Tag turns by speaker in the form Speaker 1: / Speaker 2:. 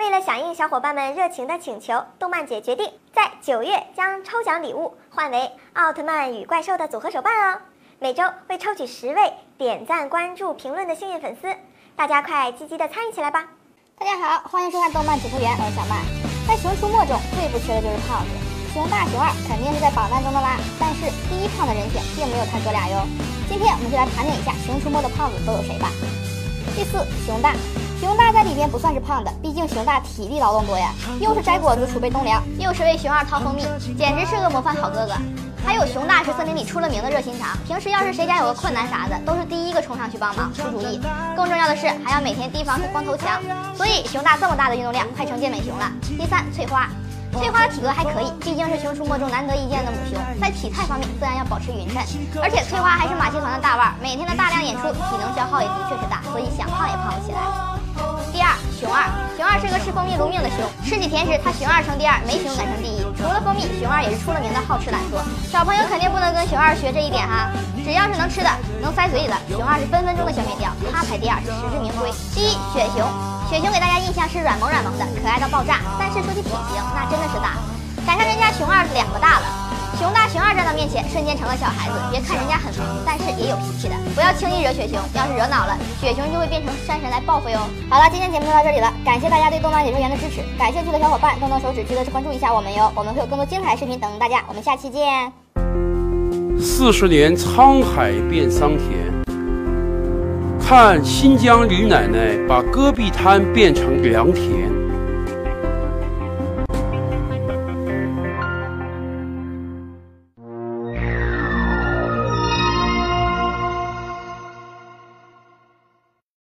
Speaker 1: 为了响应小伙伴们热情的请求，动漫姐决定在九月将抽奖礼物换为奥特曼与怪兽的组合手办哦。每周会抽取十位点赞、关注、评论的幸运粉丝，大家快积极的参与起来吧！
Speaker 2: 大家好，欢迎收看动漫解说员，我是小曼。在《熊出没》中最不缺的就是胖子，熊大、熊二肯定是在榜单中的啦。但是第一胖的人选并没有他哥俩哟。今天我们就来盘点一下《熊出没》的胖子都有谁吧。第四，熊大。熊大在里边不算是胖的，毕竟熊大体力劳动多呀，又是摘果子储备冬粮，又是为熊二掏蜂蜜，简直是个模范好哥哥。还有熊大是森林里出了名的热心肠，平时要是谁家有个困难啥的，都是第一个冲上去帮忙出主意。更重要的是，还要每天提防着光头强，所以熊大这么大的运动量，快成健美熊了。第三，翠花，翠花体格还可以，毕竟是熊出没中难得一见的母熊，在体态方面自然要保持匀称。而且翠花还是马戏团的大腕，每天的大量演出，体能消耗也的确是大，所以想胖也胖不起来。蜂蜜如命的熊，吃起甜食，它熊二成第二，没熊敢称第一。除了蜂蜜，熊二也是出了名的好吃懒做。小朋友肯定不能跟熊二学这一点哈，只要是能吃的，能塞嘴里的，熊二是分分钟的小美雕，它排第二是实至名归。第一，雪熊，雪熊给大家印象是软萌软萌的，可爱到爆炸，但是说起体型，那真的是大，赶上人家熊二两个大了。熊大、熊二站到面前，瞬间成了小孩子。别看人家很萌，但是也有脾气的。不要轻易惹雪熊，要是惹恼了，雪熊就会变成山神来报复哟。好了，今天节目就到这里了，感谢大家对动漫解说员的支持。感兴趣的小伙伴动动手指，记得关注一下我们哟。我们会有更多精彩视频等大家。我们下期见。
Speaker 3: 四十年沧海变桑田，看新疆李奶奶把戈壁滩变成良田。